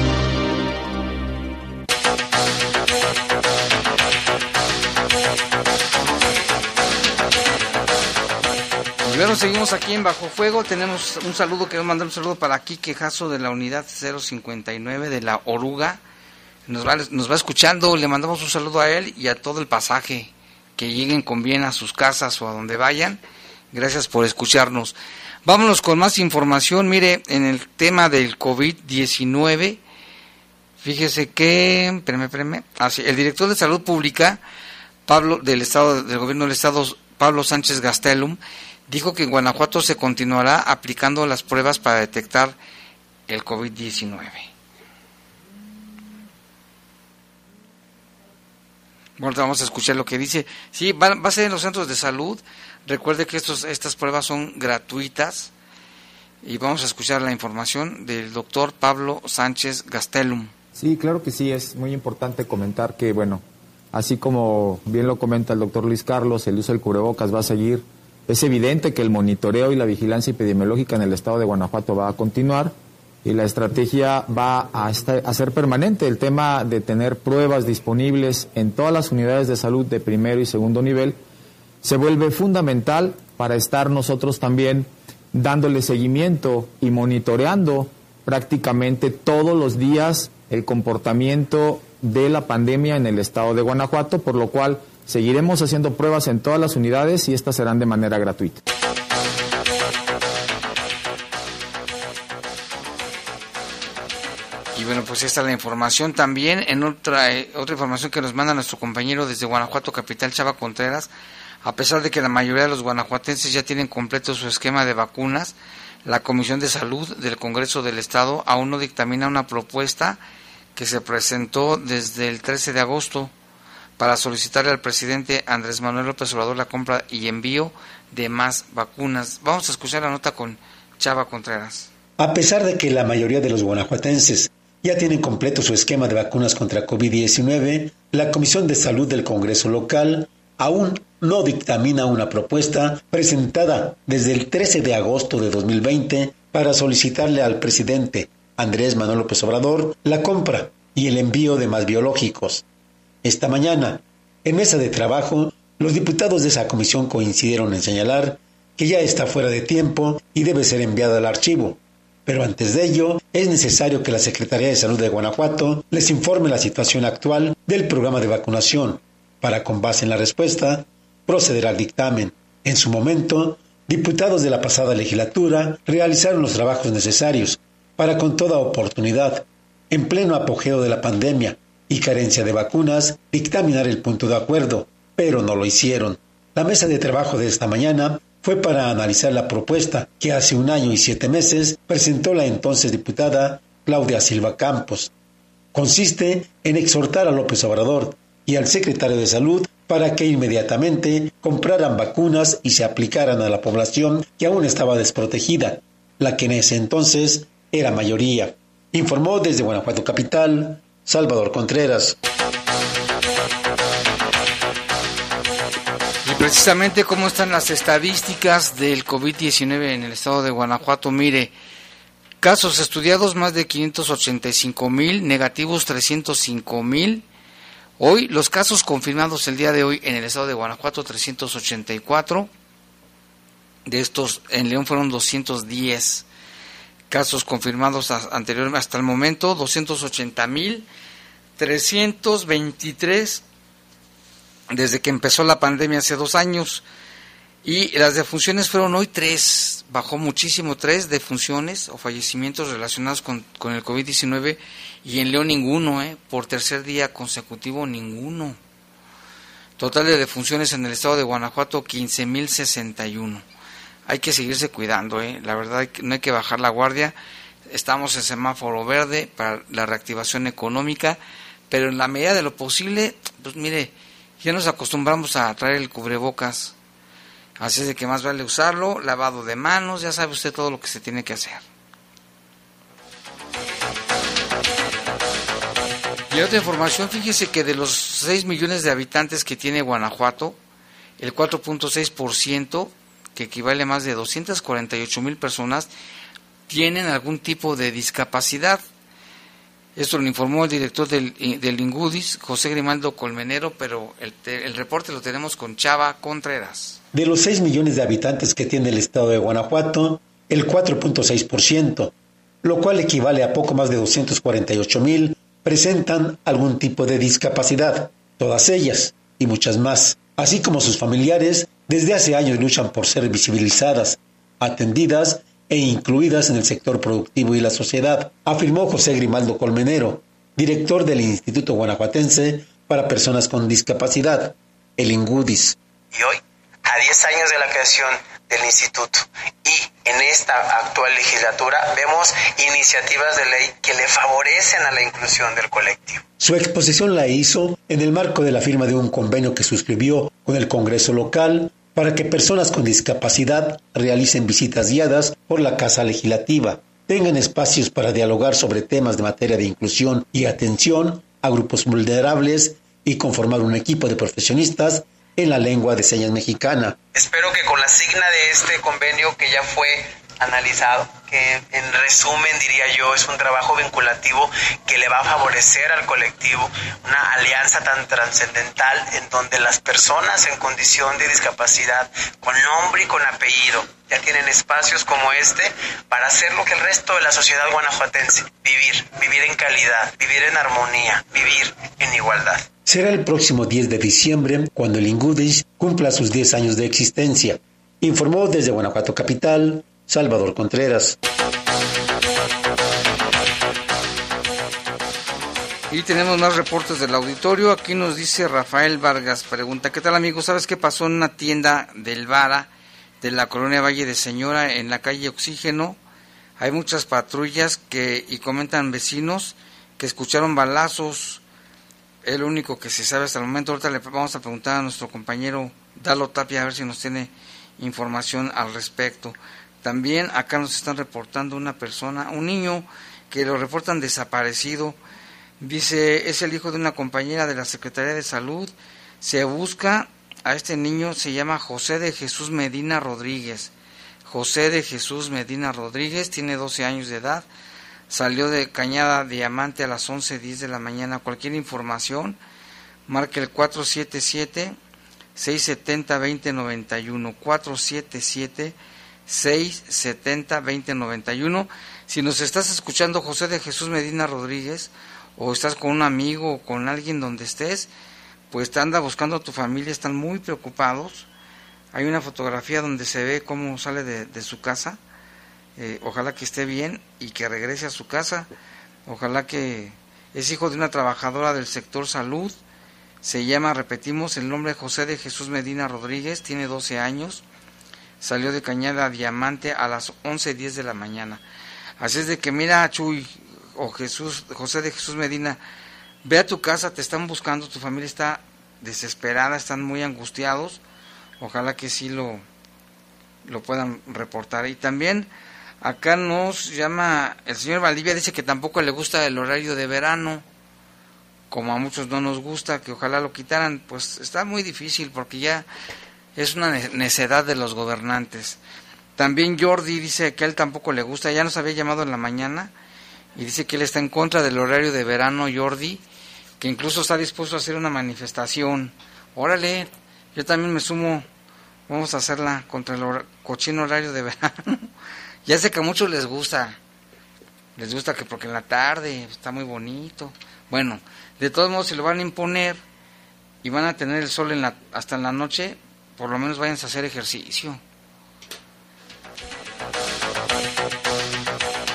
Bueno, seguimos aquí en Bajo Fuego. Tenemos un saludo, quiero mandar un saludo para Quique Jasso de la unidad 059 de la Oruga. Nos va, nos va escuchando, le mandamos un saludo a él y a todo el pasaje. Que lleguen con bien a sus casas o a donde vayan. Gracias por escucharnos. Vámonos con más información. Mire, en el tema del COVID-19, fíjese que, espérame, espérame, así, el director de Salud Pública, Pablo, del Estado, del Gobierno del Estado, Pablo Sánchez Gastelum, dijo que en Guanajuato se continuará aplicando las pruebas para detectar el COVID-19. Bueno, vamos a escuchar lo que dice. Sí, va, va, a ser en los centros de salud. Recuerde que estos, estas pruebas son gratuitas. Y vamos a escuchar la información del doctor Pablo Sánchez Gastelum. Sí, claro que sí. Es muy importante comentar que, bueno, así como bien lo comenta el doctor Luis Carlos, el uso del cubrebocas va a seguir es evidente que el monitoreo y la vigilancia epidemiológica en el estado de Guanajuato va a continuar y la estrategia va a, estar, a, ser permanente. El tema de tener pruebas disponibles en todas las unidades de salud de primero y segundo nivel se vuelve fundamental para estar nosotros también dándole seguimiento y monitoreando prácticamente todos los días el comportamiento de la pandemia en el estado de Guanajuato, por lo cual Seguiremos haciendo pruebas en todas las unidades y estas serán de manera gratuita. Y bueno, pues esta es la información también. En otra, eh, otra información que nos manda nuestro compañero desde Guanajuato Capital, Chava Contreras, a pesar de que la mayoría de los guanajuatenses ya tienen completo su esquema de vacunas, la Comisión de Salud del Congreso del Estado aún no dictamina una propuesta que se presentó desde el 13 de agosto para solicitarle al presidente Andrés Manuel López Obrador la compra y envío de más vacunas. Vamos a escuchar la nota con Chava Contreras. A pesar de que la mayoría de los guanajuatenses ya tienen completo su esquema de vacunas contra COVID-19, la Comisión de Salud del Congreso local aún no dictamina una propuesta presentada desde el 13 de agosto de 2020 para solicitarle al presidente Andrés Manuel López Obrador la compra y el envío de más biológicos. Esta mañana, en mesa de trabajo, los diputados de esa comisión coincidieron en señalar que ya está fuera de tiempo y debe ser enviada al archivo. Pero antes de ello, es necesario que la Secretaría de Salud de Guanajuato les informe la situación actual del programa de vacunación, para con base en la respuesta, proceder al dictamen. En su momento, diputados de la pasada legislatura realizaron los trabajos necesarios para con toda oportunidad, en pleno apogeo de la pandemia y carencia de vacunas, dictaminar el punto de acuerdo, pero no lo hicieron. La mesa de trabajo de esta mañana fue para analizar la propuesta que hace un año y siete meses presentó la entonces diputada Claudia Silva Campos. Consiste en exhortar a López Obrador y al secretario de Salud para que inmediatamente compraran vacunas y se aplicaran a la población que aún estaba desprotegida, la que en ese entonces era mayoría. Informó desde Guanajuato Capital, Salvador Contreras. precisamente cómo están las estadísticas del COVID-19 en el estado de Guanajuato. Mire, casos estudiados más de 585 mil, negativos 305 mil. Hoy los casos confirmados el día de hoy en el estado de Guanajuato 384. De estos en León fueron 210 casos confirmados anteriormente hasta el momento, 280 mil 323 desde que empezó la pandemia hace dos años. Y las defunciones fueron hoy tres, bajó muchísimo, tres defunciones o fallecimientos relacionados con, con el COVID-19 y en León ninguno, ¿eh? por tercer día consecutivo ninguno. Total de defunciones en el estado de Guanajuato 15.061. Hay que seguirse cuidando, ¿eh? la verdad no hay que bajar la guardia. Estamos en semáforo verde para la reactivación económica, pero en la medida de lo posible, pues mire, ya nos acostumbramos a traer el cubrebocas, así es de que más vale usarlo, lavado de manos, ya sabe usted todo lo que se tiene que hacer. Y otra información, fíjese que de los 6 millones de habitantes que tiene Guanajuato, el 4.6%, que equivale a más de 248 mil personas, tienen algún tipo de discapacidad. Esto lo informó el director del, del Ingudis, José Grimaldo Colmenero, pero el, el, reporte lo tenemos con Chava Contreras. De los 6 millones de habitantes que tiene el estado de Guanajuato, el 4.6%, lo cual equivale a poco más de 248 mil, presentan algún tipo de discapacidad. Todas ellas, y muchas más, así como sus familiares, desde hace años luchan por ser visibilizadas, atendidas e incluidas en el sector productivo y la sociedad, afirmó José Grimaldo Colmenero, director del Instituto Guanajuatense para Personas con Discapacidad, el INGUDIS. Y hoy, a 10 años de la creación del instituto y en esta actual legislatura vemos iniciativas de ley que le favorecen a la inclusión del colectivo. Su exposición la hizo en el marco de la firma de un convenio que suscribió con el Congreso local para que personas con discapacidad realicen visitas guiadas por la Casa Legislativa, tengan espacios para dialogar sobre temas de materia de inclusión y atención a grupos vulnerables y conformar un equipo de profesionistas en la lengua de señas mexicana. Espero que con la signa de este convenio que ya fue analizado, que en resumen diría yo es un trabajo vinculativo que le va a favorecer al colectivo, una alianza tan trascendental en donde las personas en condición de discapacidad, con nombre y con apellido, ya tienen espacios como este para hacer lo que el resto de la sociedad guanajuatense, vivir, vivir en calidad, vivir en armonía, vivir en igualdad. Será el próximo 10 de diciembre cuando el Ingudis cumpla sus 10 años de existencia. Informó desde Guanajuato Capital Salvador Contreras. Y tenemos más reportes del auditorio. Aquí nos dice Rafael Vargas, pregunta, ¿qué tal amigo? ¿Sabes qué pasó en una tienda del Vara de la colonia Valle de Señora en la calle Oxígeno? Hay muchas patrullas que y comentan vecinos que escucharon balazos. El único que se sabe hasta el momento. Ahorita le vamos a preguntar a nuestro compañero Dalo Tapia a ver si nos tiene información al respecto. También acá nos están reportando una persona, un niño que lo reportan desaparecido. Dice, es el hijo de una compañera de la Secretaría de Salud. Se busca a este niño, se llama José de Jesús Medina Rodríguez. José de Jesús Medina Rodríguez, tiene 12 años de edad. Salió de Cañada Diamante a las 11.10 de la mañana. Cualquier información, marque el 477 670 2091 477 670 2091 si nos estás escuchando José de Jesús Medina Rodríguez o estás con un amigo o con alguien donde estés pues anda buscando a tu familia están muy preocupados. Hay una fotografía donde se ve cómo sale de, su casa eh, ojalá que esté bien y que regrese a su casa ojalá que es hijo de una trabajadora del sector salud se llama, repetimos, el nombre José de Jesús Medina Rodríguez, tiene 12 años, salió de Cañada Diamante a las 11.10 de la mañana. Así es de que mira, Chuy, o Jesús, José de Jesús Medina, ve a tu casa, te están buscando, tu familia está desesperada, están muy angustiados, ojalá que sí lo, lo puedan reportar. Y también acá nos llama el señor Valdivia, dice que tampoco le gusta el horario de verano como a muchos no nos gusta, que ojalá lo quitaran, pues está muy difícil porque ya es una necedad de los gobernantes. También Jordi dice que a él tampoco le gusta, ya nos había llamado en la mañana y dice que él está en contra del horario de verano, Jordi, que incluso está dispuesto a hacer una manifestación. Órale, yo también me sumo, vamos a hacerla contra el cochino horario de verano. ya sé que a muchos les gusta, les gusta que porque en la tarde está muy bonito. Bueno, de todos modos, si lo van a imponer y van a tener el sol en la, hasta en la noche, por lo menos váyanse a hacer ejercicio.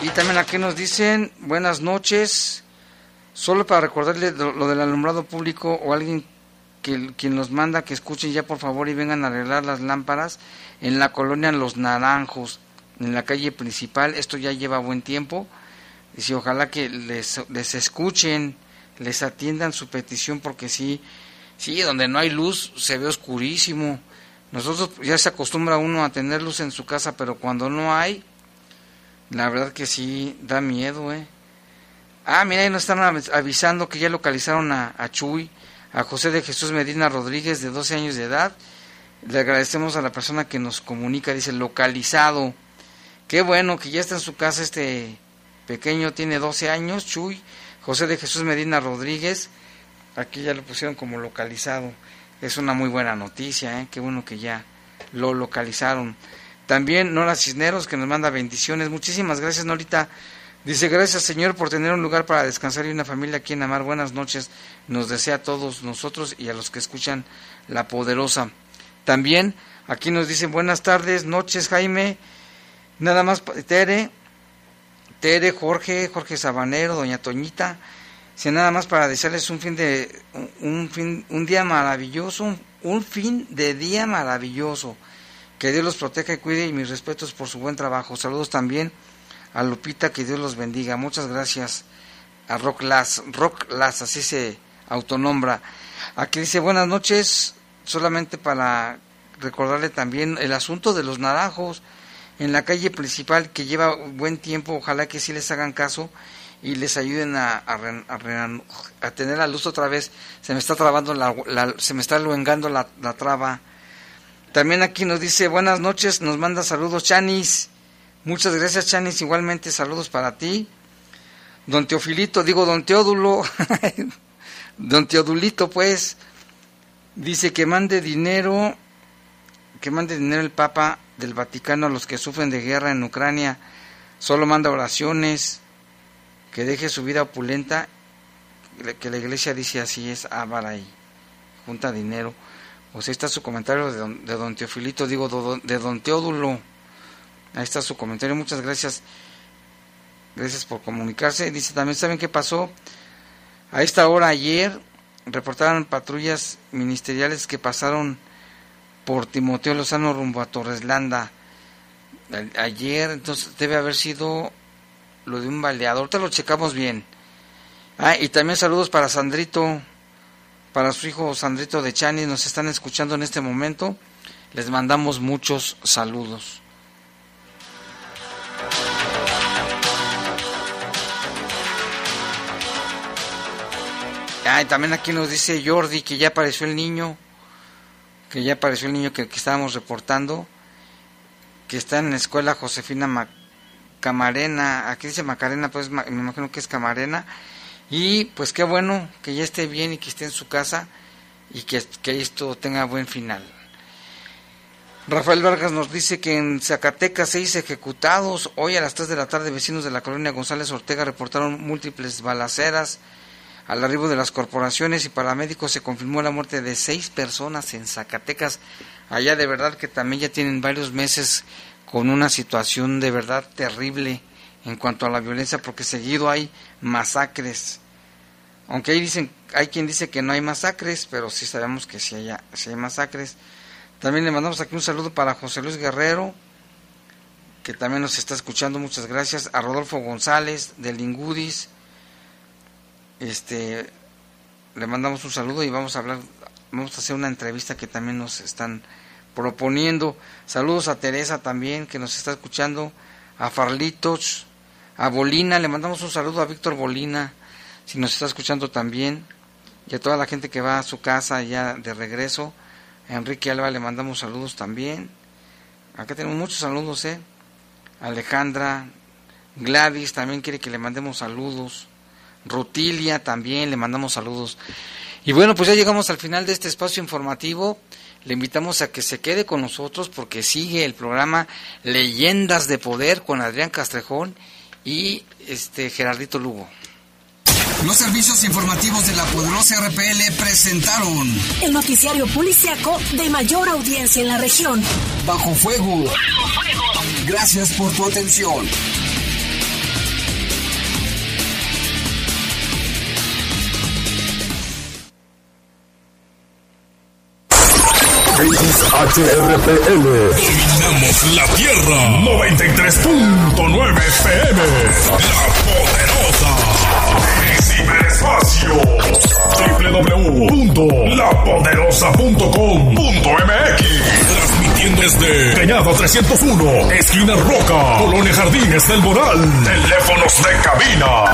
Y también aquí nos dicen, buenas noches, solo para recordarle lo, del alumbrado público o alguien que quien los manda que escuchen ya por favor y vengan a arreglar las lámparas en la colonia Los Naranjos, en la calle principal, esto ya lleva buen tiempo, y si ojalá que les, les escuchen les atiendan su petición porque sí, sí, donde no hay luz se ve oscurísimo. Nosotros ya se acostumbra uno a tener luz en su casa, pero cuando no hay, la verdad que sí da miedo, ¿eh? Ah, mira, ahí nos están avisando que ya localizaron a, a Chuy, a José de Jesús Medina Rodríguez, de 12 años de edad. Le agradecemos a la persona que nos comunica, dice localizado. Qué bueno que ya está en su casa este pequeño, tiene 12 años, Chuy. José de Jesús Medina Rodríguez, aquí ya lo pusieron como localizado. Es una muy buena noticia, ¿eh? qué bueno que ya lo localizaron. También Nora Cisneros, que nos manda bendiciones. Muchísimas gracias, Norita. Dice, gracias Señor por tener un lugar para descansar y una familia aquí en Amar. Buenas noches. Nos desea a todos nosotros y a los que escuchan La Poderosa. También aquí nos dicen buenas tardes, noches Jaime. Nada más, Tere, Tere, Jorge, Jorge Sabanero, Doña Toñita, si nada más para desearles un fin de un fin un día maravilloso, un, fin de día maravilloso. Que Dios los proteja y cuide y mis respetos por su buen trabajo. Saludos también a Lupita, que Dios los bendiga. Muchas gracias a Rock Las, Rock Las, así se autonombra. Aquí dice buenas noches, solamente para recordarle también el asunto de los naranjos en la calle principal que lleva buen tiempo, ojalá que sí les hagan caso y les ayuden a, a, tener la luz otra vez. Se me está trabando, la, se me está luengando la, la, traba. También aquí nos dice buenas noches, nos manda saludos Chanis. Muchas gracias Chanis, igualmente saludos para ti. Don Teofilito, digo don Teodulo, don Teodulito pues, dice que mande dinero, que mande dinero el Papa del Vaticano a los que sufren de guerra en Ucrania, solo manda oraciones, que deje su vida opulenta, que la iglesia dice así es, Ábara y junta dinero. O sea, está su comentario de don, don Teofilito, digo, de don Teodulo. Ahí está su comentario, muchas gracias. Gracias por comunicarse. Dice también, ¿saben qué pasó? A esta hora ayer reportaron patrullas ministeriales que pasaron por Timoteo Lozano rumbo a Torreslanda. Ayer, entonces debe haber sido lo de un baleador. Te lo checamos bien. Ah, y también saludos para Sandrito, para su hijo Sandrito de Chani, nos están escuchando en este momento. Les mandamos muchos saludos. Ah, y también aquí nos dice Jordi que ya apareció el niño que ya apareció el niño que, estábamos reportando, que está en la escuela Josefina Camarena, aquí dice Macarena, pues me imagino que es Camarena. Y pues qué bueno que ya esté bien y que esté en su casa y que, que esto tenga buen final. Rafael Vargas nos dice que en Zacatecas seis ejecutados. Hoy a las 3 de la tarde vecinos de la colonia González Ortega reportaron múltiples balaceras. Al arribo de las corporaciones y paramédicos se confirmó la muerte de seis personas en Zacatecas. Allá de verdad que también ya tienen varios meses con una situación de verdad terrible en cuanto a la violencia porque seguido hay masacres. Aunque ahí dicen, hay quien dice que no hay masacres, pero sí sabemos que sí hay, sí hay masacres. También le mandamos aquí un saludo para José Luis Guerrero, que también nos está escuchando, muchas gracias. A Rodolfo González de Lingudis. Este le mandamos un saludo y vamos a hablar, vamos a hacer una entrevista que también nos están proponiendo. Saludos a Teresa también, que nos está escuchando, a Farlitos, a Bolina, le mandamos un saludo a Víctor Bolina, si nos está escuchando también, y a toda la gente que va a su casa ya de regreso. A Enrique Alba le mandamos saludos también. Acá tenemos muchos saludos, ¿eh? Alejandra, Gladys también quiere que le mandemos saludos. Rutilia también le mandamos saludos. Y bueno, pues ya llegamos al final de este espacio informativo. Le invitamos a que se quede con nosotros porque sigue el programa Leyendas de Poder con Adrián Castrejón y este Gerardito Lugo. Los servicios informativos de la poderosa RPL presentaron el noticiario policiaco de mayor audiencia en la región. Bajo fuego. Bajo fuego. Gracias por tu atención. XHRPL. Dominamos la Tierra. 93.9 FM. La Poderosa. En ciberespacio. www.lapoderosa.com.mx. Transmitiendo desde Cañada 301, esquina Roca, Colonia Jardines del Moral. Teléfonos de cabina.